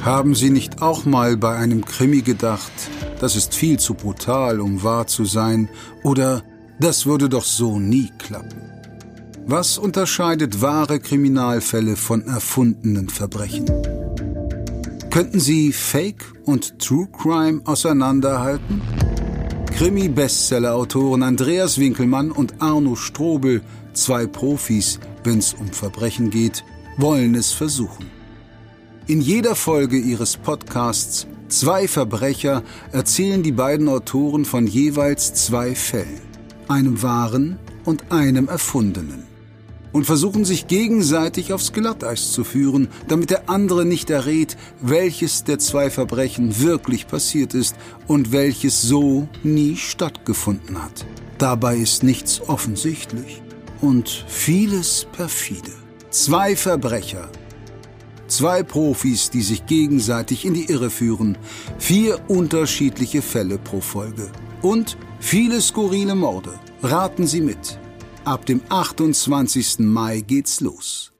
Haben Sie nicht auch mal bei einem Krimi gedacht, das ist viel zu brutal, um wahr zu sein, oder das würde doch so nie klappen? Was unterscheidet wahre Kriminalfälle von erfundenen Verbrechen? Könnten Sie Fake und True Crime auseinanderhalten? Krimi-Bestseller-Autoren Andreas Winkelmann und Arno Strobel, zwei Profis, wenn es um Verbrechen geht, wollen es versuchen. In jeder Folge ihres Podcasts Zwei Verbrecher erzählen die beiden Autoren von jeweils zwei Fällen, einem wahren und einem erfundenen und versuchen sich gegenseitig aufs Glatteis zu führen, damit der andere nicht errät, welches der zwei Verbrechen wirklich passiert ist und welches so nie stattgefunden hat. Dabei ist nichts offensichtlich und vieles perfide. Zwei Verbrecher, zwei Profis, die sich gegenseitig in die Irre führen, vier unterschiedliche Fälle pro Folge und viele skurrile Morde. Raten Sie mit. Ab dem 28. Mai geht's los.